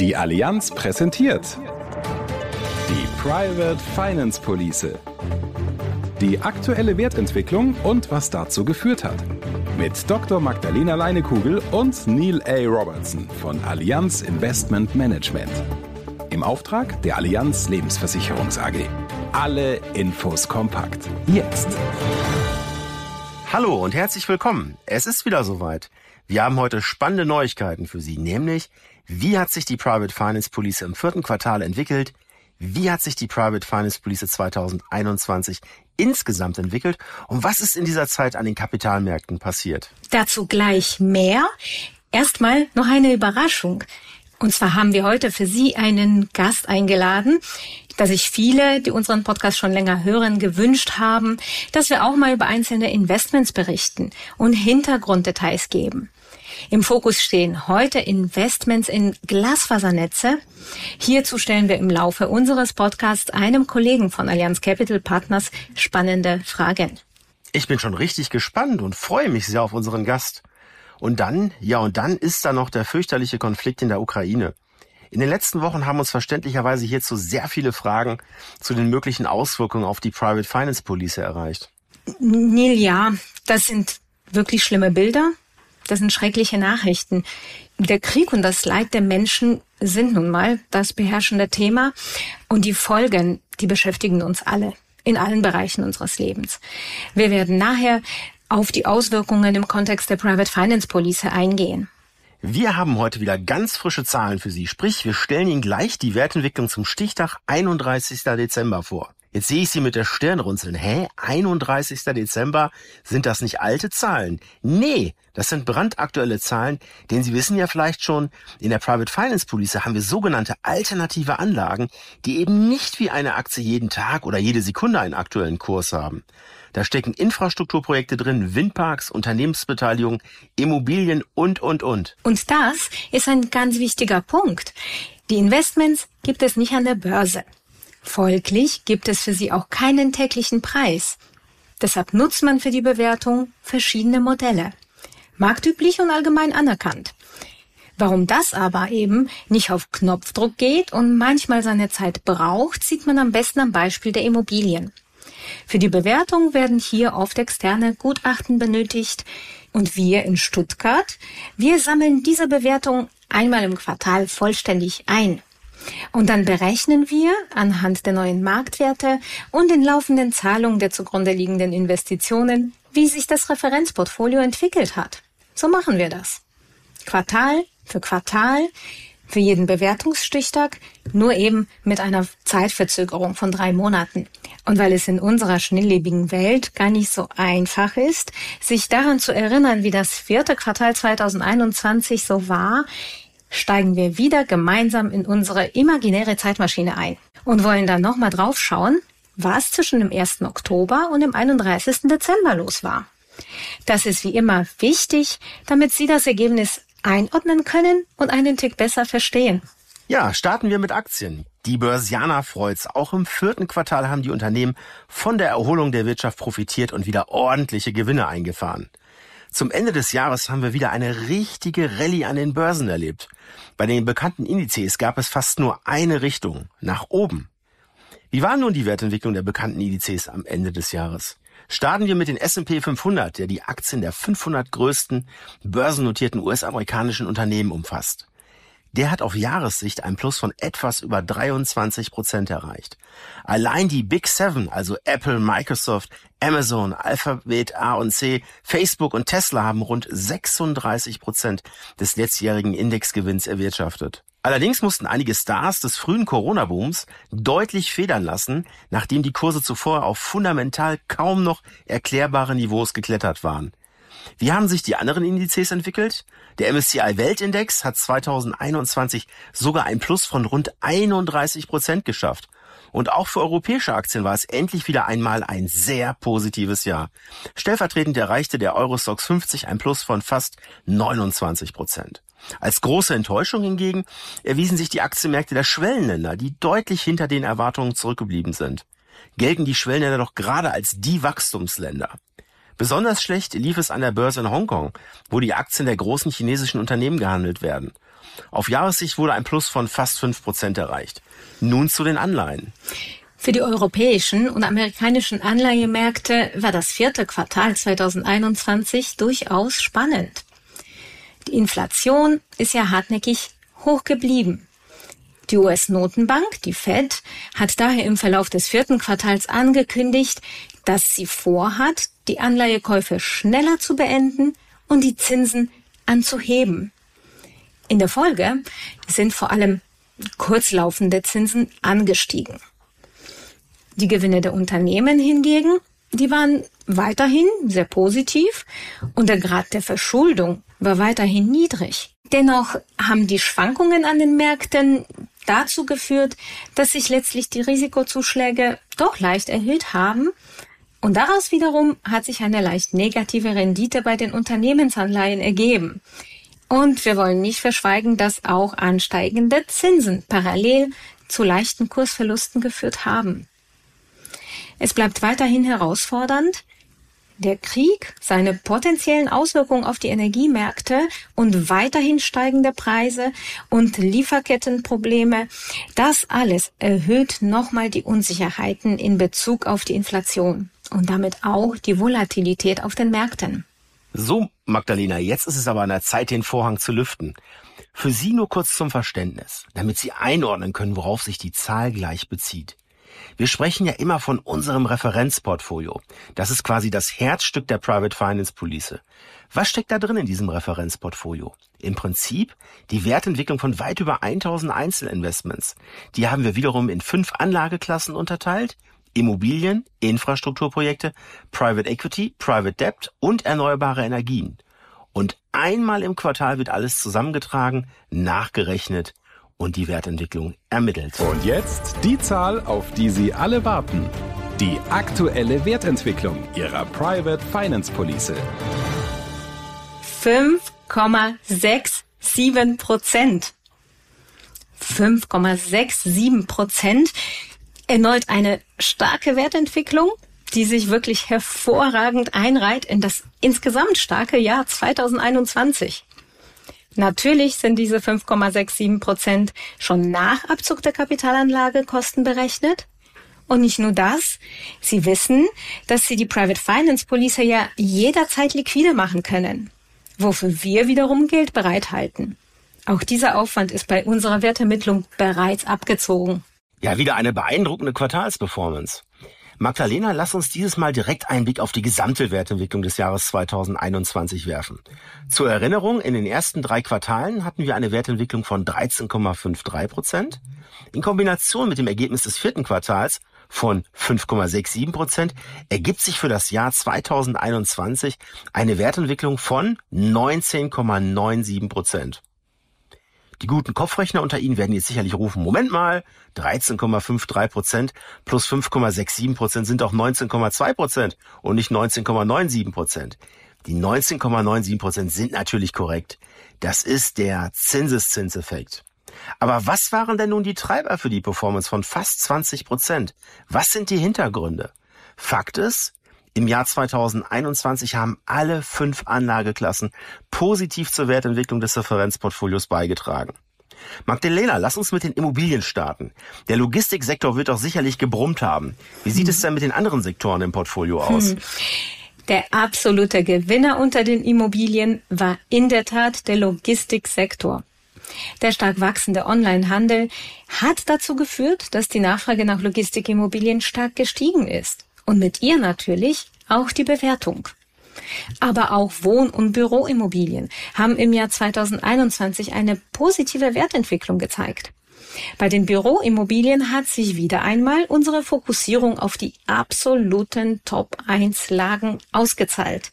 Die Allianz präsentiert die Private Finance Police. Die aktuelle Wertentwicklung und was dazu geführt hat. Mit Dr. Magdalena Leinekugel und Neil A. Robertson von Allianz Investment Management. Im Auftrag der Allianz Lebensversicherungs AG. Alle Infos kompakt. Jetzt. Hallo und herzlich willkommen. Es ist wieder soweit. Wir haben heute spannende Neuigkeiten für Sie, nämlich wie hat sich die Private Finance Police im vierten Quartal entwickelt? Wie hat sich die Private Finance Police 2021 insgesamt entwickelt? Und was ist in dieser Zeit an den Kapitalmärkten passiert? Dazu gleich mehr. Erstmal noch eine Überraschung. Und zwar haben wir heute für Sie einen Gast eingeladen, dass sich viele, die unseren Podcast schon länger hören, gewünscht haben, dass wir auch mal über einzelne Investments berichten und Hintergrunddetails geben. Im Fokus stehen heute Investments in Glasfasernetze. Hierzu stellen wir im Laufe unseres Podcasts einem Kollegen von Allianz Capital Partners spannende Fragen. Ich bin schon richtig gespannt und freue mich sehr auf unseren Gast. Und dann, ja, und dann ist da noch der fürchterliche Konflikt in der Ukraine. In den letzten Wochen haben uns verständlicherweise hierzu sehr viele Fragen zu den möglichen Auswirkungen auf die Private Finance Police erreicht. Neil, ja, das sind wirklich schlimme Bilder. Das sind schreckliche Nachrichten. Der Krieg und das Leid der Menschen sind nun mal das beherrschende Thema und die Folgen, die beschäftigen uns alle in allen Bereichen unseres Lebens. Wir werden nachher auf die Auswirkungen im Kontext der Private Finance Police eingehen. Wir haben heute wieder ganz frische Zahlen für Sie. Sprich, wir stellen Ihnen gleich die Wertentwicklung zum Stichtag 31. Dezember vor. Jetzt sehe ich Sie mit der Stirn runzeln. Hä? 31. Dezember? Sind das nicht alte Zahlen? Nee, das sind brandaktuelle Zahlen, denn Sie wissen ja vielleicht schon, in der Private Finance Police haben wir sogenannte alternative Anlagen, die eben nicht wie eine Aktie jeden Tag oder jede Sekunde einen aktuellen Kurs haben. Da stecken Infrastrukturprojekte drin, Windparks, Unternehmensbeteiligung, Immobilien und, und, und. Und das ist ein ganz wichtiger Punkt. Die Investments gibt es nicht an der Börse. Folglich gibt es für sie auch keinen täglichen Preis. Deshalb nutzt man für die Bewertung verschiedene Modelle. Marktüblich und allgemein anerkannt. Warum das aber eben nicht auf Knopfdruck geht und manchmal seine Zeit braucht, sieht man am besten am Beispiel der Immobilien. Für die Bewertung werden hier oft externe Gutachten benötigt und wir in Stuttgart, wir sammeln diese Bewertung einmal im Quartal vollständig ein. Und dann berechnen wir anhand der neuen Marktwerte und den laufenden Zahlungen der zugrunde liegenden Investitionen, wie sich das Referenzportfolio entwickelt hat. So machen wir das. Quartal für Quartal, für jeden Bewertungsstichtag, nur eben mit einer Zeitverzögerung von drei Monaten. Und weil es in unserer schnelllebigen Welt gar nicht so einfach ist, sich daran zu erinnern, wie das vierte Quartal 2021 so war, steigen wir wieder gemeinsam in unsere imaginäre Zeitmaschine ein und wollen dann nochmal drauf schauen, was zwischen dem 1. Oktober und dem 31. Dezember los war. Das ist wie immer wichtig, damit Sie das Ergebnis einordnen können und einen Tick besser verstehen. Ja, starten wir mit Aktien. Die Börsianer freut's. Auch im vierten Quartal haben die Unternehmen von der Erholung der Wirtschaft profitiert und wieder ordentliche Gewinne eingefahren. Zum Ende des Jahres haben wir wieder eine richtige Rallye an den Börsen erlebt. Bei den bekannten Indizes gab es fast nur eine Richtung, nach oben. Wie war nun die Wertentwicklung der bekannten Indizes am Ende des Jahres? Starten wir mit den S&P 500, der die Aktien der 500 größten börsennotierten US-amerikanischen Unternehmen umfasst. Der hat auf Jahressicht ein Plus von etwas über 23 Prozent erreicht. Allein die Big Seven, also Apple, Microsoft, Amazon, Alphabet A und C, Facebook und Tesla haben rund 36 Prozent des letztjährigen Indexgewinns erwirtschaftet. Allerdings mussten einige Stars des frühen Corona-Booms deutlich federn lassen, nachdem die Kurse zuvor auf fundamental kaum noch erklärbare Niveaus geklettert waren. Wie haben sich die anderen Indizes entwickelt? Der MSCI Weltindex hat 2021 sogar ein Plus von rund 31 Prozent geschafft. Und auch für europäische Aktien war es endlich wieder einmal ein sehr positives Jahr. Stellvertretend erreichte der Eurostox 50 ein Plus von fast 29 Prozent. Als große Enttäuschung hingegen erwiesen sich die Aktienmärkte der Schwellenländer, die deutlich hinter den Erwartungen zurückgeblieben sind. Gelten die Schwellenländer doch gerade als die Wachstumsländer. Besonders schlecht lief es an der Börse in Hongkong, wo die Aktien der großen chinesischen Unternehmen gehandelt werden. Auf Jahressicht wurde ein Plus von fast fünf Prozent erreicht. Nun zu den Anleihen. Für die europäischen und amerikanischen Anleihemärkte war das vierte Quartal 2021 durchaus spannend. Die Inflation ist ja hartnäckig hoch geblieben. Die US-Notenbank, die Fed, hat daher im Verlauf des vierten Quartals angekündigt, dass sie vorhat, die Anleihekäufe schneller zu beenden und die Zinsen anzuheben. In der Folge sind vor allem kurzlaufende Zinsen angestiegen. Die Gewinne der Unternehmen hingegen, die waren weiterhin sehr positiv und der Grad der Verschuldung war weiterhin niedrig. Dennoch haben die Schwankungen an den Märkten dazu geführt, dass sich letztlich die Risikozuschläge doch leicht erhöht haben. Und daraus wiederum hat sich eine leicht negative Rendite bei den Unternehmensanleihen ergeben. Und wir wollen nicht verschweigen, dass auch ansteigende Zinsen parallel zu leichten Kursverlusten geführt haben. Es bleibt weiterhin herausfordernd, der Krieg, seine potenziellen Auswirkungen auf die Energiemärkte und weiterhin steigende Preise und Lieferkettenprobleme, das alles erhöht nochmal die Unsicherheiten in Bezug auf die Inflation und damit auch die Volatilität auf den Märkten. So, Magdalena, jetzt ist es aber an der Zeit, den Vorhang zu lüften. Für Sie nur kurz zum Verständnis, damit Sie einordnen können, worauf sich die Zahl gleich bezieht. Wir sprechen ja immer von unserem Referenzportfolio. Das ist quasi das Herzstück der Private Finance Police. Was steckt da drin in diesem Referenzportfolio? Im Prinzip die Wertentwicklung von weit über 1000 Einzelinvestments. Die haben wir wiederum in fünf Anlageklassen unterteilt. Immobilien, Infrastrukturprojekte, Private Equity, Private Debt und erneuerbare Energien. Und einmal im Quartal wird alles zusammengetragen, nachgerechnet und die Wertentwicklung ermittelt. Und jetzt die Zahl, auf die Sie alle warten. Die aktuelle Wertentwicklung Ihrer Private Finance Police. 5,67 Prozent. 5,67 Prozent. Erneut eine starke Wertentwicklung, die sich wirklich hervorragend einreiht in das insgesamt starke Jahr 2021. Natürlich sind diese 5,67 Prozent schon nach Abzug der Kapitalanlage Kosten berechnet. Und nicht nur das, Sie wissen, dass Sie die Private Finance Police ja jederzeit liquide machen können, wofür wir wiederum Geld bereithalten. Auch dieser Aufwand ist bei unserer Wertermittlung bereits abgezogen. Ja, wieder eine beeindruckende Quartalsperformance. Magdalena, lass uns dieses Mal direkt einen Blick auf die gesamte Wertentwicklung des Jahres 2021 werfen. Zur Erinnerung, in den ersten drei Quartalen hatten wir eine Wertentwicklung von 13,53 Prozent. In Kombination mit dem Ergebnis des vierten Quartals von 5,67 Prozent ergibt sich für das Jahr 2021 eine Wertentwicklung von 19,97 Prozent. Die guten Kopfrechner unter Ihnen werden jetzt sicherlich rufen, Moment mal, 13,53 Prozent plus 5,67 Prozent sind auch 19,2 Prozent und nicht 19,97 Prozent. Die 19,97 Prozent sind natürlich korrekt. Das ist der Zinseszinseffekt. Aber was waren denn nun die Treiber für die Performance von fast 20 Prozent? Was sind die Hintergründe? Fakt ist, im Jahr 2021 haben alle fünf Anlageklassen positiv zur Wertentwicklung des Referenzportfolios beigetragen. Magdalena, lass uns mit den Immobilien starten. Der Logistiksektor wird doch sicherlich gebrummt haben. Wie sieht hm. es denn mit den anderen Sektoren im Portfolio aus? Hm. Der absolute Gewinner unter den Immobilien war in der Tat der Logistiksektor. Der stark wachsende Onlinehandel hat dazu geführt, dass die Nachfrage nach Logistikimmobilien stark gestiegen ist und mit ihr natürlich auch die Bewertung. Aber auch Wohn- und Büroimmobilien haben im Jahr 2021 eine positive Wertentwicklung gezeigt. Bei den Büroimmobilien hat sich wieder einmal unsere Fokussierung auf die absoluten Top-1-Lagen ausgezahlt.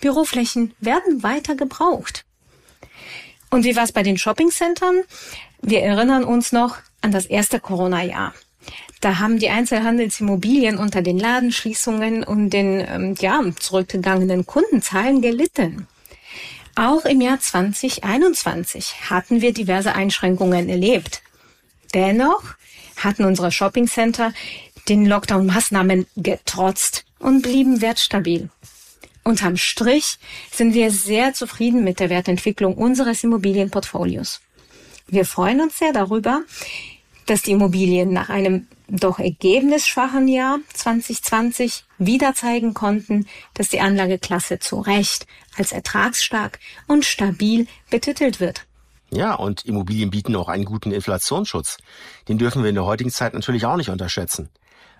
Büroflächen werden weiter gebraucht. Und wie war es bei den Shoppingcentern? Wir erinnern uns noch an das erste Corona-Jahr. Da haben die Einzelhandelsimmobilien unter den Ladenschließungen und den ähm, ja, zurückgegangenen Kundenzahlen gelitten. Auch im Jahr 2021 hatten wir diverse Einschränkungen erlebt. Dennoch hatten unsere Shoppingcenter den Lockdown-Maßnahmen getrotzt und blieben wertstabil. Unterm Strich sind wir sehr zufrieden mit der Wertentwicklung unseres Immobilienportfolios. Wir freuen uns sehr darüber, dass die Immobilien nach einem doch ergebnisschwachen Jahr 2020 wieder zeigen konnten, dass die Anlageklasse zu Recht als ertragsstark und stabil betitelt wird. Ja, und Immobilien bieten auch einen guten Inflationsschutz. Den dürfen wir in der heutigen Zeit natürlich auch nicht unterschätzen.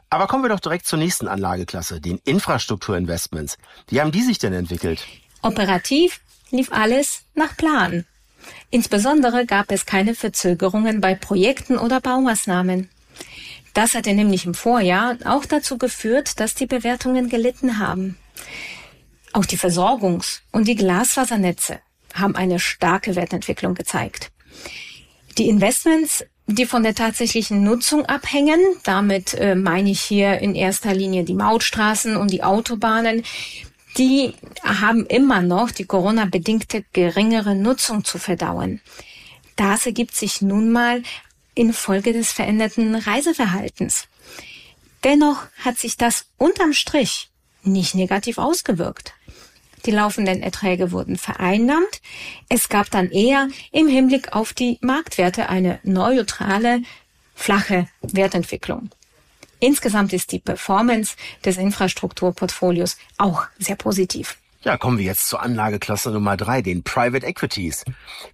Aber kommen wir doch direkt zur nächsten Anlageklasse, den Infrastrukturinvestments. Wie haben die sich denn entwickelt? Operativ lief alles nach Plan. Insbesondere gab es keine Verzögerungen bei Projekten oder Baumaßnahmen. Das hatte nämlich im Vorjahr auch dazu geführt, dass die Bewertungen gelitten haben. Auch die Versorgungs- und die Glasfasernetze haben eine starke Wertentwicklung gezeigt. Die Investments, die von der tatsächlichen Nutzung abhängen, damit äh, meine ich hier in erster Linie die Mautstraßen und die Autobahnen, die haben immer noch die Corona-bedingte geringere Nutzung zu verdauen. Das ergibt sich nun mal infolge des veränderten Reiseverhaltens. Dennoch hat sich das unterm Strich nicht negativ ausgewirkt. Die laufenden Erträge wurden vereinnahmt. Es gab dann eher im Hinblick auf die Marktwerte eine neutrale, flache Wertentwicklung. Insgesamt ist die Performance des Infrastrukturportfolios auch sehr positiv. Ja, kommen wir jetzt zur Anlageklasse Nummer drei, den Private Equities.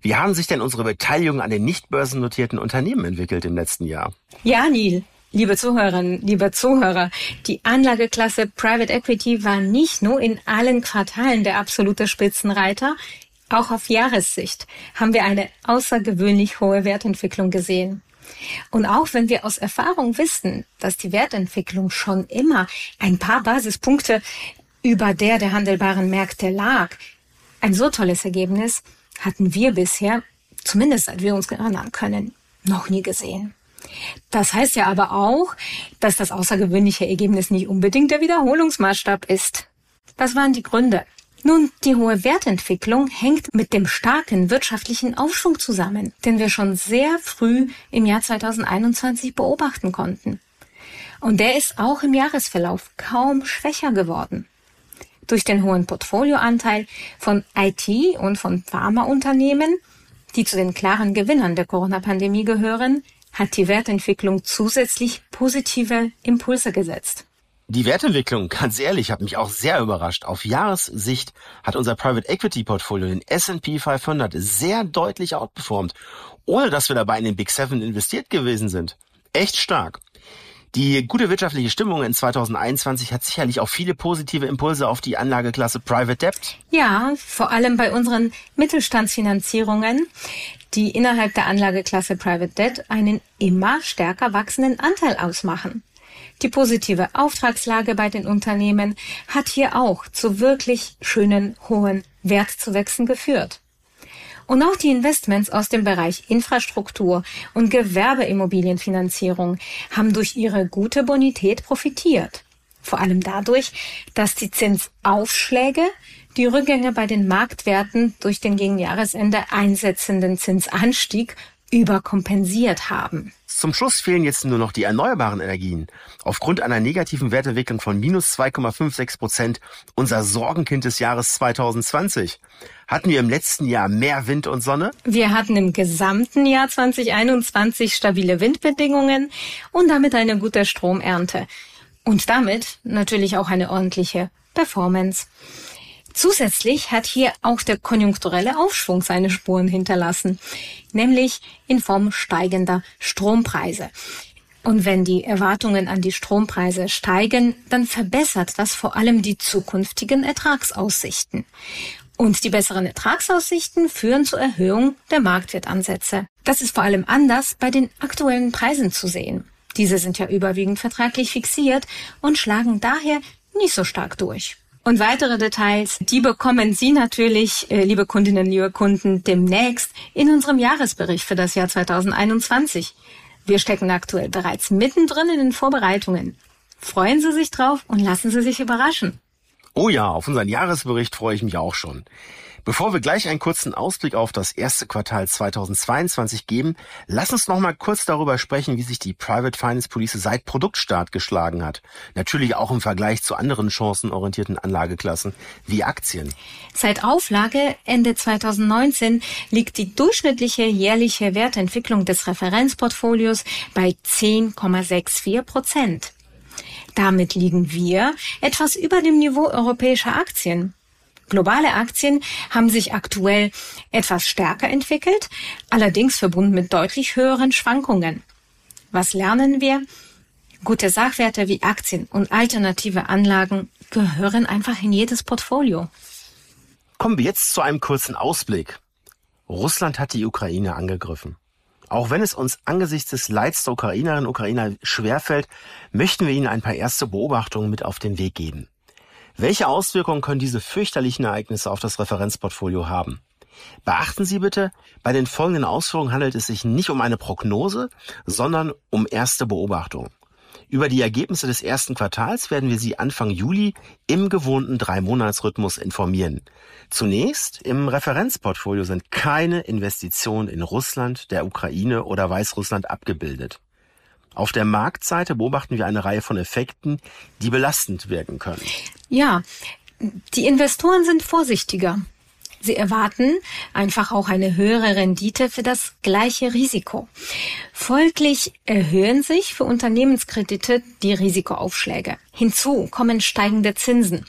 Wie haben sich denn unsere Beteiligungen an den nicht börsennotierten Unternehmen entwickelt im letzten Jahr? Ja, Neil. Liebe Zuhörerinnen, liebe Zuhörer, die Anlageklasse Private Equity war nicht nur in allen Quartalen der absolute Spitzenreiter, auch auf Jahressicht haben wir eine außergewöhnlich hohe Wertentwicklung gesehen. Und auch wenn wir aus Erfahrung wissen, dass die Wertentwicklung schon immer ein paar Basispunkte über der der handelbaren Märkte lag, ein so tolles Ergebnis hatten wir bisher, zumindest seit wir uns erinnern können, noch nie gesehen. Das heißt ja aber auch, dass das außergewöhnliche Ergebnis nicht unbedingt der Wiederholungsmaßstab ist. Was waren die Gründe? Nun, die hohe Wertentwicklung hängt mit dem starken wirtschaftlichen Aufschwung zusammen, den wir schon sehr früh im Jahr 2021 beobachten konnten. Und der ist auch im Jahresverlauf kaum schwächer geworden. Durch den hohen Portfolioanteil von IT und von Pharmaunternehmen, die zu den klaren Gewinnern der Corona-Pandemie gehören, hat die Wertentwicklung zusätzlich positive Impulse gesetzt. Die Wertentwicklung, ganz ehrlich, hat mich auch sehr überrascht. Auf Jahressicht hat unser Private Equity Portfolio den S&P 500 sehr deutlich outperformt, ohne dass wir dabei in den Big Seven investiert gewesen sind. Echt stark. Die gute wirtschaftliche Stimmung in 2021 hat sicherlich auch viele positive Impulse auf die Anlageklasse Private Debt. Ja, vor allem bei unseren Mittelstandsfinanzierungen, die innerhalb der Anlageklasse Private Debt einen immer stärker wachsenden Anteil ausmachen. Die positive Auftragslage bei den Unternehmen hat hier auch zu wirklich schönen hohen Wertzuwächsen geführt. Und auch die Investments aus dem Bereich Infrastruktur und Gewerbeimmobilienfinanzierung haben durch ihre gute Bonität profitiert. Vor allem dadurch, dass die Zinsaufschläge die Rückgänge bei den Marktwerten durch den gegen Jahresende einsetzenden Zinsanstieg überkompensiert haben. Zum Schluss fehlen jetzt nur noch die erneuerbaren Energien. Aufgrund einer negativen Wertentwicklung von minus 2,56 Prozent, unser Sorgenkind des Jahres 2020. Hatten wir im letzten Jahr mehr Wind und Sonne? Wir hatten im gesamten Jahr 2021 stabile Windbedingungen und damit eine gute Stromernte. Und damit natürlich auch eine ordentliche Performance. Zusätzlich hat hier auch der konjunkturelle Aufschwung seine Spuren hinterlassen, nämlich in Form steigender Strompreise. Und wenn die Erwartungen an die Strompreise steigen, dann verbessert das vor allem die zukünftigen Ertragsaussichten. Und die besseren Ertragsaussichten führen zur Erhöhung der Marktwertansätze. Das ist vor allem anders bei den aktuellen Preisen zu sehen. Diese sind ja überwiegend vertraglich fixiert und schlagen daher nicht so stark durch. Und weitere Details, die bekommen Sie natürlich, äh, liebe Kundinnen, liebe Kunden, demnächst in unserem Jahresbericht für das Jahr 2021. Wir stecken aktuell bereits mittendrin in den Vorbereitungen. Freuen Sie sich drauf und lassen Sie sich überraschen. Oh ja, auf unseren Jahresbericht freue ich mich auch schon. Bevor wir gleich einen kurzen Ausblick auf das erste Quartal 2022 geben, lass uns noch mal kurz darüber sprechen, wie sich die Private Finance Police seit Produktstart geschlagen hat. Natürlich auch im Vergleich zu anderen chancenorientierten Anlageklassen wie Aktien. Seit Auflage Ende 2019 liegt die durchschnittliche jährliche Wertentwicklung des Referenzportfolios bei 10,64 Prozent. Damit liegen wir etwas über dem Niveau europäischer Aktien. Globale Aktien haben sich aktuell etwas stärker entwickelt, allerdings verbunden mit deutlich höheren Schwankungen. Was lernen wir? Gute Sachwerte wie Aktien und alternative Anlagen gehören einfach in jedes Portfolio. Kommen wir jetzt zu einem kurzen Ausblick. Russland hat die Ukraine angegriffen. Auch wenn es uns angesichts des Leids der Ukrainerinnen und Ukrainer schwerfällt, möchten wir Ihnen ein paar erste Beobachtungen mit auf den Weg geben. Welche Auswirkungen können diese fürchterlichen Ereignisse auf das Referenzportfolio haben? Beachten Sie bitte, bei den folgenden Ausführungen handelt es sich nicht um eine Prognose, sondern um erste Beobachtungen. Über die Ergebnisse des ersten Quartals werden wir Sie Anfang Juli im gewohnten Drei-Monats-Rhythmus informieren. Zunächst, im Referenzportfolio sind keine Investitionen in Russland, der Ukraine oder Weißrussland abgebildet. Auf der Marktseite beobachten wir eine Reihe von Effekten, die belastend wirken können. Ja, die Investoren sind vorsichtiger. Sie erwarten einfach auch eine höhere Rendite für das gleiche Risiko. Folglich erhöhen sich für Unternehmenskredite die Risikoaufschläge. Hinzu kommen steigende Zinsen.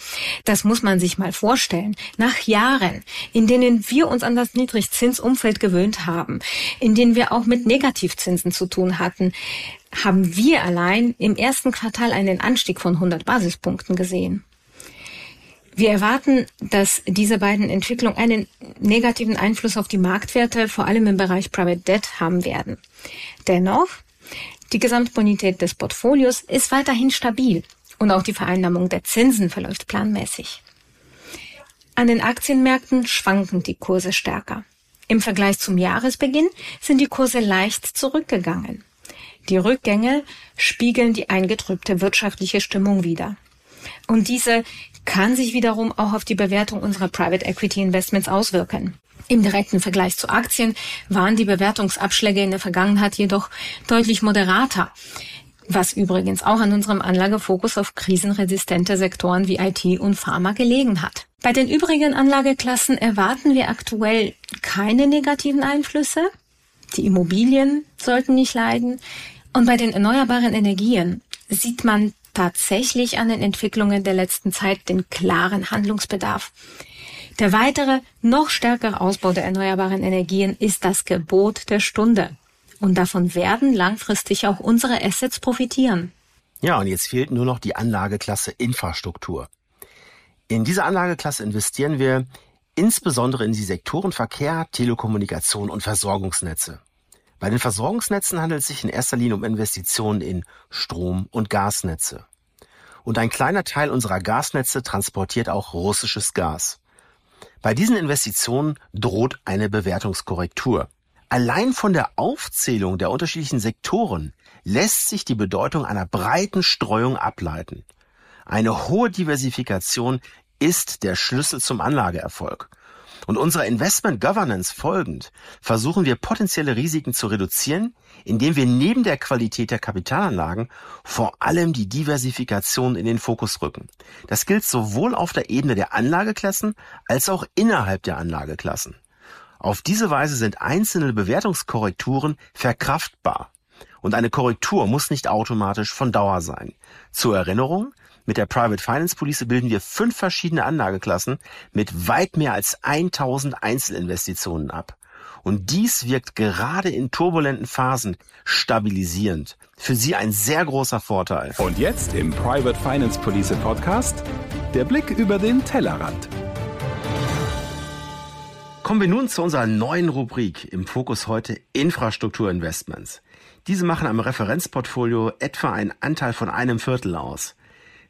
Das muss man sich mal vorstellen. Nach Jahren, in denen wir uns an das Niedrigzinsumfeld gewöhnt haben, in denen wir auch mit Negativzinsen zu tun hatten, haben wir allein im ersten Quartal einen Anstieg von 100 Basispunkten gesehen. Wir erwarten, dass diese beiden Entwicklungen einen negativen Einfluss auf die Marktwerte, vor allem im Bereich Private Debt, haben werden. Dennoch, die Gesamtbonität des Portfolios ist weiterhin stabil und auch die Vereinnahmung der Zinsen verläuft planmäßig. An den Aktienmärkten schwanken die Kurse stärker. Im Vergleich zum Jahresbeginn sind die Kurse leicht zurückgegangen. Die Rückgänge spiegeln die eingetrübte wirtschaftliche Stimmung wider. Und diese kann sich wiederum auch auf die Bewertung unserer Private Equity Investments auswirken. Im direkten Vergleich zu Aktien waren die Bewertungsabschläge in der Vergangenheit jedoch deutlich moderater, was übrigens auch an unserem Anlagefokus auf krisenresistente Sektoren wie IT und Pharma gelegen hat. Bei den übrigen Anlageklassen erwarten wir aktuell keine negativen Einflüsse. Die Immobilien sollten nicht leiden. Und bei den erneuerbaren Energien sieht man tatsächlich an den Entwicklungen der letzten Zeit den klaren Handlungsbedarf. Der weitere, noch stärkere Ausbau der erneuerbaren Energien ist das Gebot der Stunde. Und davon werden langfristig auch unsere Assets profitieren. Ja, und jetzt fehlt nur noch die Anlageklasse Infrastruktur. In diese Anlageklasse investieren wir insbesondere in die Sektoren Verkehr, Telekommunikation und Versorgungsnetze. Bei den Versorgungsnetzen handelt es sich in erster Linie um Investitionen in Strom- und Gasnetze. Und ein kleiner Teil unserer Gasnetze transportiert auch russisches Gas. Bei diesen Investitionen droht eine Bewertungskorrektur. Allein von der Aufzählung der unterschiedlichen Sektoren lässt sich die Bedeutung einer breiten Streuung ableiten. Eine hohe Diversifikation ist der Schlüssel zum Anlageerfolg. Und unserer Investment Governance folgend versuchen wir potenzielle Risiken zu reduzieren, indem wir neben der Qualität der Kapitalanlagen vor allem die Diversifikation in den Fokus rücken. Das gilt sowohl auf der Ebene der Anlageklassen als auch innerhalb der Anlageklassen. Auf diese Weise sind einzelne Bewertungskorrekturen verkraftbar. Und eine Korrektur muss nicht automatisch von Dauer sein. Zur Erinnerung, mit der Private Finance Police bilden wir fünf verschiedene Anlageklassen mit weit mehr als 1000 Einzelinvestitionen ab. Und dies wirkt gerade in turbulenten Phasen stabilisierend. Für Sie ein sehr großer Vorteil. Und jetzt im Private Finance Police Podcast der Blick über den Tellerrand. Kommen wir nun zu unserer neuen Rubrik im Fokus heute Infrastrukturinvestments. Diese machen am Referenzportfolio etwa einen Anteil von einem Viertel aus.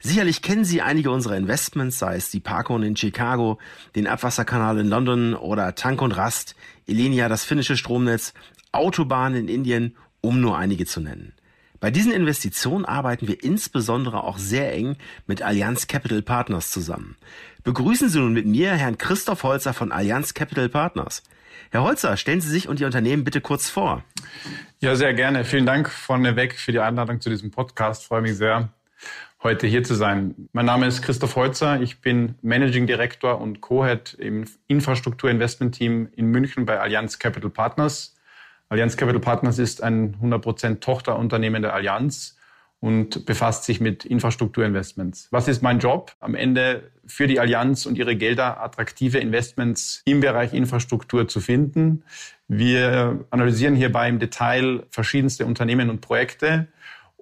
Sicherlich kennen Sie einige unserer Investments, sei es die Parkon in Chicago, den Abwasserkanal in London oder Tank und Rast, Elenia, das finnische Stromnetz, Autobahnen in Indien, um nur einige zu nennen. Bei diesen Investitionen arbeiten wir insbesondere auch sehr eng mit Allianz Capital Partners zusammen. Begrüßen Sie nun mit mir Herrn Christoph Holzer von Allianz Capital Partners. Herr Holzer, stellen Sie sich und Ihr Unternehmen bitte kurz vor. Ja, sehr gerne. Vielen Dank vorneweg für die Einladung zu diesem Podcast. Freue mich sehr, heute hier zu sein. Mein Name ist Christoph Holzer. Ich bin Managing Director und Co-Head im Infrastruktur Investment Team in München bei Allianz Capital Partners. Allianz Capital Partners ist ein 100% Tochterunternehmen der Allianz und befasst sich mit Infrastrukturinvestments. Was ist mein Job? Am Ende für die Allianz und ihre Gelder attraktive Investments im Bereich Infrastruktur zu finden. Wir analysieren hierbei im Detail verschiedenste Unternehmen und Projekte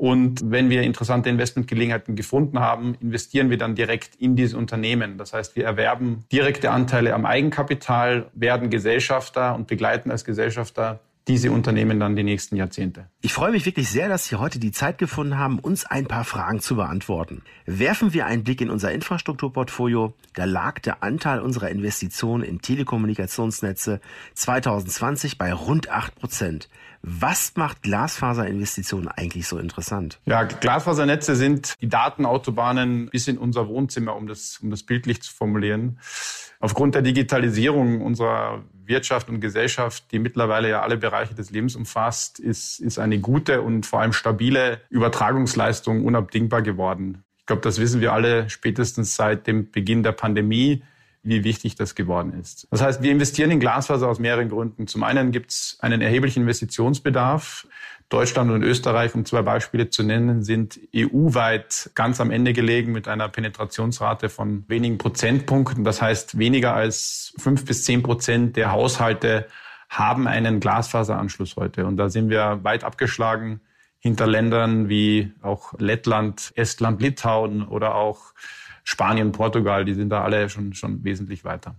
und wenn wir interessante Investmentgelegenheiten gefunden haben, investieren wir dann direkt in diese Unternehmen. Das heißt, wir erwerben direkte Anteile am Eigenkapital, werden Gesellschafter und begleiten als Gesellschafter diese Unternehmen dann die nächsten Jahrzehnte. Ich freue mich wirklich sehr, dass Sie heute die Zeit gefunden haben, uns ein paar Fragen zu beantworten. Werfen wir einen Blick in unser Infrastrukturportfolio. Da lag der Anteil unserer Investitionen in Telekommunikationsnetze 2020 bei rund 8 Prozent. Was macht Glasfaserinvestitionen eigentlich so interessant? Ja, Glasfasernetze sind die Datenautobahnen bis in unser Wohnzimmer, um das, um das bildlich zu formulieren. Aufgrund der Digitalisierung unserer Wirtschaft und Gesellschaft, die mittlerweile ja alle Bereiche des Lebens umfasst, ist, ist eine gute und vor allem stabile Übertragungsleistung unabdingbar geworden. Ich glaube, das wissen wir alle spätestens seit dem Beginn der Pandemie wie wichtig das geworden ist. Das heißt, wir investieren in Glasfaser aus mehreren Gründen. Zum einen gibt es einen erheblichen Investitionsbedarf. Deutschland und Österreich, um zwei Beispiele zu nennen, sind EU-weit ganz am Ende gelegen mit einer Penetrationsrate von wenigen Prozentpunkten. Das heißt, weniger als fünf bis zehn Prozent der Haushalte haben einen Glasfaseranschluss heute. Und da sind wir weit abgeschlagen hinter Ländern wie auch Lettland, Estland, Litauen oder auch Spanien, Portugal, die sind da alle schon, schon wesentlich weiter.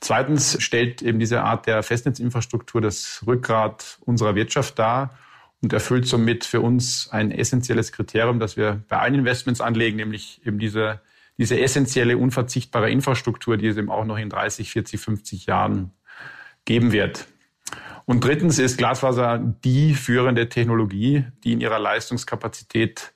Zweitens stellt eben diese Art der Festnetzinfrastruktur das Rückgrat unserer Wirtschaft dar und erfüllt somit für uns ein essentielles Kriterium, das wir bei allen Investments anlegen, nämlich eben diese, diese essentielle, unverzichtbare Infrastruktur, die es eben auch noch in 30, 40, 50 Jahren geben wird. Und drittens ist Glasfaser die führende Technologie, die in ihrer Leistungskapazität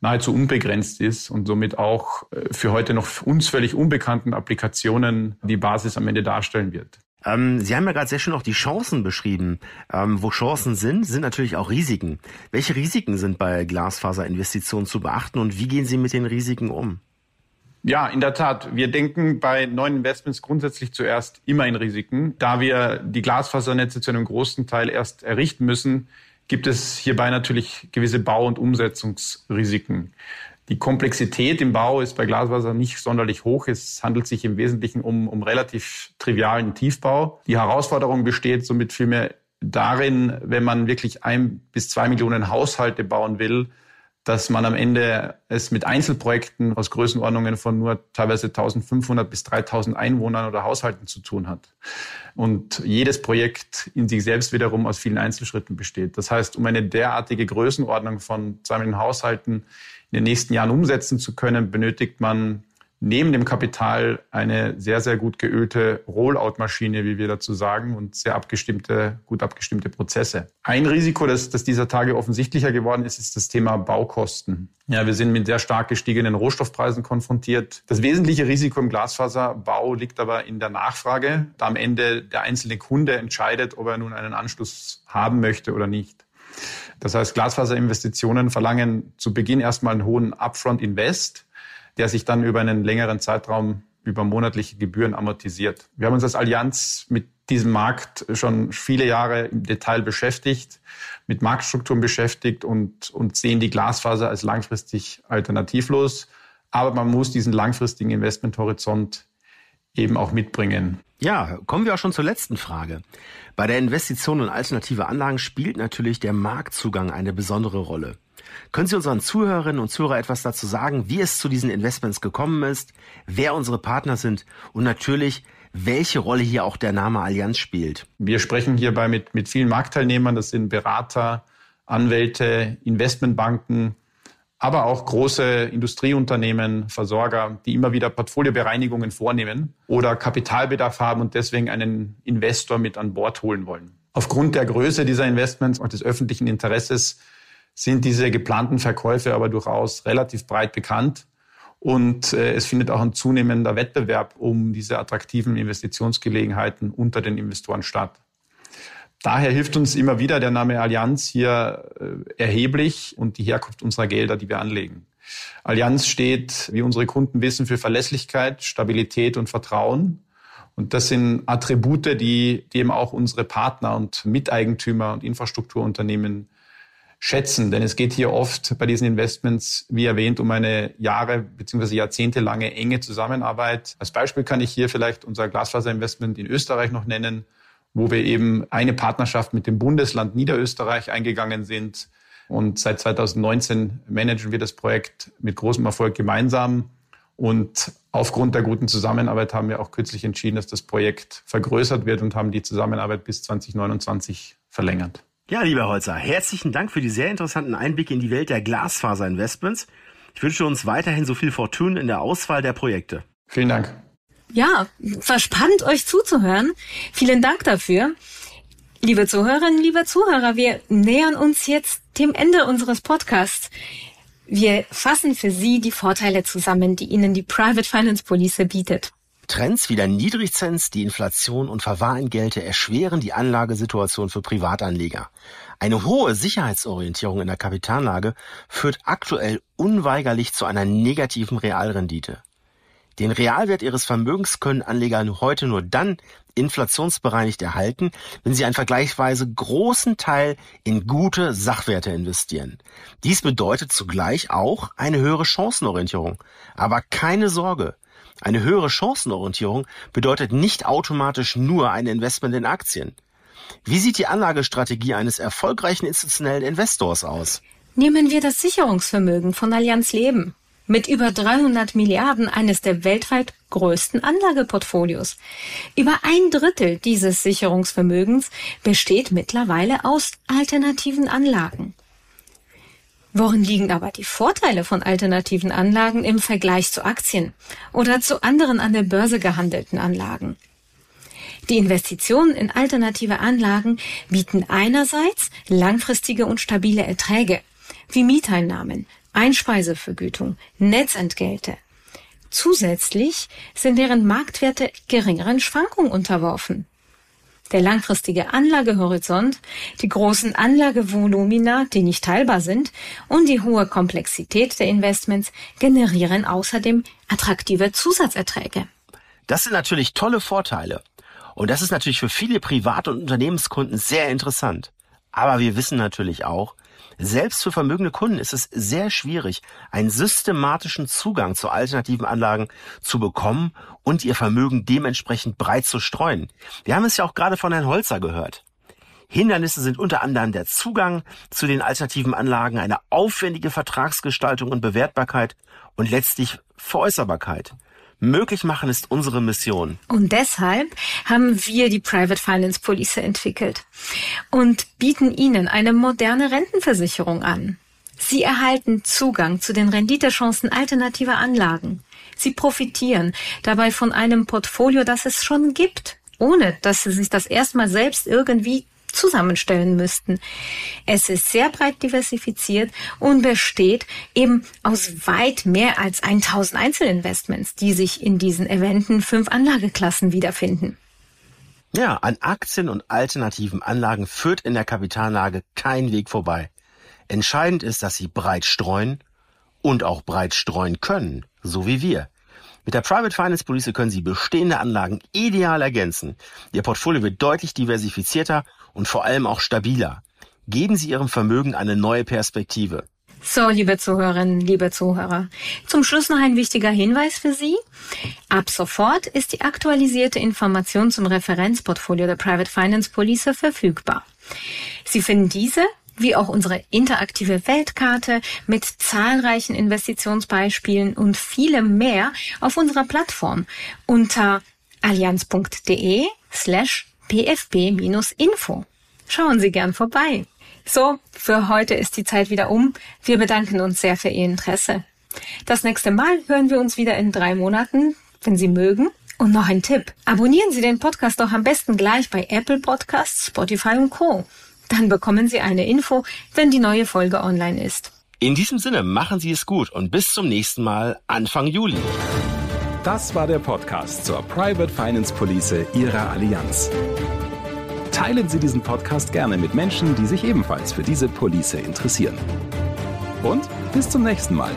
nahezu unbegrenzt ist und somit auch äh, für heute noch uns völlig unbekannten Applikationen die Basis am Ende darstellen wird. Ähm, Sie haben ja gerade sehr schön auch die Chancen beschrieben. Ähm, wo Chancen sind, sind natürlich auch Risiken. Welche Risiken sind bei Glasfaserinvestitionen zu beachten und wie gehen Sie mit den Risiken um? Ja, in der Tat. Wir denken bei neuen Investments grundsätzlich zuerst immer in Risiken. Da wir die Glasfasernetze zu einem großen Teil erst errichten müssen, gibt es hierbei natürlich gewisse Bau- und Umsetzungsrisiken. Die Komplexität im Bau ist bei Glasfaser nicht sonderlich hoch. Es handelt sich im Wesentlichen um, um relativ trivialen Tiefbau. Die Herausforderung besteht somit vielmehr darin, wenn man wirklich ein bis zwei Millionen Haushalte bauen will, dass man am Ende es mit Einzelprojekten aus Größenordnungen von nur teilweise 1500 bis 3000 Einwohnern oder Haushalten zu tun hat. Und jedes Projekt in sich selbst wiederum aus vielen Einzelschritten besteht. Das heißt, um eine derartige Größenordnung von zwei Millionen Haushalten in den nächsten Jahren umsetzen zu können, benötigt man neben dem Kapital eine sehr, sehr gut geölte Rollout-Maschine, wie wir dazu sagen, und sehr abgestimmte, gut abgestimmte Prozesse. Ein Risiko, das, das dieser Tage offensichtlicher geworden ist, ist das Thema Baukosten. Ja, wir sind mit sehr stark gestiegenen Rohstoffpreisen konfrontiert. Das wesentliche Risiko im Glasfaserbau liegt aber in der Nachfrage, da am Ende der einzelne Kunde entscheidet, ob er nun einen Anschluss haben möchte oder nicht. Das heißt, Glasfaserinvestitionen verlangen zu Beginn erstmal einen hohen Upfront Invest der sich dann über einen längeren Zeitraum über monatliche Gebühren amortisiert. Wir haben uns als Allianz mit diesem Markt schon viele Jahre im Detail beschäftigt, mit Marktstrukturen beschäftigt und, und sehen die Glasfaser als langfristig alternativlos. Aber man muss diesen langfristigen Investmenthorizont eben auch mitbringen. Ja, kommen wir auch schon zur letzten Frage. Bei der Investition in alternative Anlagen spielt natürlich der Marktzugang eine besondere Rolle. Können Sie unseren Zuhörerinnen und Zuhörern etwas dazu sagen, wie es zu diesen Investments gekommen ist, wer unsere Partner sind und natürlich, welche Rolle hier auch der Name Allianz spielt? Wir sprechen hierbei mit, mit vielen Marktteilnehmern. Das sind Berater, Anwälte, Investmentbanken, aber auch große Industrieunternehmen, Versorger, die immer wieder Portfoliobereinigungen vornehmen oder Kapitalbedarf haben und deswegen einen Investor mit an Bord holen wollen. Aufgrund der Größe dieser Investments und des öffentlichen Interesses sind diese geplanten Verkäufe aber durchaus relativ breit bekannt. Und äh, es findet auch ein zunehmender Wettbewerb um diese attraktiven Investitionsgelegenheiten unter den Investoren statt. Daher hilft uns immer wieder der Name Allianz hier äh, erheblich und die Herkunft unserer Gelder, die wir anlegen. Allianz steht, wie unsere Kunden wissen, für Verlässlichkeit, Stabilität und Vertrauen. Und das sind Attribute, die, die eben auch unsere Partner und Miteigentümer und Infrastrukturunternehmen schätzen. Denn es geht hier oft bei diesen Investments, wie erwähnt, um eine Jahre- bzw. jahrzehntelange enge Zusammenarbeit. Als Beispiel kann ich hier vielleicht unser Glasfaserinvestment in Österreich noch nennen, wo wir eben eine Partnerschaft mit dem Bundesland Niederösterreich eingegangen sind. Und seit 2019 managen wir das Projekt mit großem Erfolg gemeinsam. Und aufgrund der guten Zusammenarbeit haben wir auch kürzlich entschieden, dass das Projekt vergrößert wird und haben die Zusammenarbeit bis 2029 verlängert. Ja, lieber Holzer, herzlichen Dank für die sehr interessanten Einblicke in die Welt der Glasfaserinvestments. Ich wünsche uns weiterhin so viel Fortune in der Auswahl der Projekte. Vielen Dank. Ja, war spannend, euch zuzuhören. Vielen Dank dafür. Liebe Zuhörerinnen, liebe Zuhörer, wir nähern uns jetzt dem Ende unseres Podcasts. Wir fassen für Sie die Vorteile zusammen, die Ihnen die Private Finance Police bietet. Trends wie der Niedrigzins, die Inflation und Verwahrentgelte erschweren die Anlagesituation für Privatanleger. Eine hohe Sicherheitsorientierung in der Kapitalanlage führt aktuell unweigerlich zu einer negativen Realrendite. Den Realwert ihres Vermögens können Anleger heute nur dann inflationsbereinigt erhalten, wenn sie einen vergleichsweise großen Teil in gute Sachwerte investieren. Dies bedeutet zugleich auch eine höhere Chancenorientierung. Aber keine Sorge, eine höhere Chancenorientierung bedeutet nicht automatisch nur ein Investment in Aktien. Wie sieht die Anlagestrategie eines erfolgreichen institutionellen Investors aus? Nehmen wir das Sicherungsvermögen von Allianz Leben. Mit über 300 Milliarden eines der weltweit größten Anlageportfolios. Über ein Drittel dieses Sicherungsvermögens besteht mittlerweile aus alternativen Anlagen. Worin liegen aber die Vorteile von alternativen Anlagen im Vergleich zu Aktien oder zu anderen an der Börse gehandelten Anlagen? Die Investitionen in alternative Anlagen bieten einerseits langfristige und stabile Erträge, wie Mieteinnahmen, Einspeisevergütung, Netzentgelte. Zusätzlich sind deren Marktwerte geringeren Schwankungen unterworfen der langfristige Anlagehorizont, die großen Anlagevolumina, die nicht teilbar sind, und die hohe Komplexität der Investments generieren außerdem attraktive Zusatzerträge. Das sind natürlich tolle Vorteile. Und das ist natürlich für viele Privat- und Unternehmenskunden sehr interessant. Aber wir wissen natürlich auch, selbst für vermögende Kunden ist es sehr schwierig, einen systematischen Zugang zu alternativen Anlagen zu bekommen und ihr Vermögen dementsprechend breit zu streuen. Wir haben es ja auch gerade von Herrn Holzer gehört. Hindernisse sind unter anderem der Zugang zu den alternativen Anlagen, eine aufwendige Vertragsgestaltung und Bewertbarkeit und letztlich Veräußerbarkeit möglich machen, ist unsere Mission. Und deshalb haben wir die Private Finance Police entwickelt und bieten Ihnen eine moderne Rentenversicherung an. Sie erhalten Zugang zu den Renditechancen alternativer Anlagen. Sie profitieren dabei von einem Portfolio, das es schon gibt, ohne dass Sie sich das erstmal selbst irgendwie zusammenstellen müssten. Es ist sehr breit diversifiziert und besteht eben aus weit mehr als 1000 Einzelinvestments, die sich in diesen Eventen fünf Anlageklassen wiederfinden. Ja, an Aktien und alternativen Anlagen führt in der Kapitallage kein Weg vorbei. Entscheidend ist, dass sie breit streuen und auch breit streuen können, so wie wir. Mit der Private Finance Police können Sie bestehende Anlagen ideal ergänzen. Ihr Portfolio wird deutlich diversifizierter und vor allem auch stabiler. Geben Sie Ihrem Vermögen eine neue Perspektive. So, liebe Zuhörerinnen, liebe Zuhörer. Zum Schluss noch ein wichtiger Hinweis für Sie. Ab sofort ist die aktualisierte Information zum Referenzportfolio der Private Finance Police verfügbar. Sie finden diese wie auch unsere interaktive Weltkarte mit zahlreichen Investitionsbeispielen und vielem mehr auf unserer Plattform unter allianz.de slash pfb-info. Schauen Sie gern vorbei. So, für heute ist die Zeit wieder um. Wir bedanken uns sehr für Ihr Interesse. Das nächste Mal hören wir uns wieder in drei Monaten, wenn Sie mögen. Und noch ein Tipp. Abonnieren Sie den Podcast doch am besten gleich bei Apple Podcasts, Spotify und Co. Dann bekommen Sie eine Info, wenn die neue Folge online ist. In diesem Sinne machen Sie es gut und bis zum nächsten Mal Anfang Juli. Das war der Podcast zur Private Finance Police Ihrer Allianz. Teilen Sie diesen Podcast gerne mit Menschen, die sich ebenfalls für diese Police interessieren. Und bis zum nächsten Mal.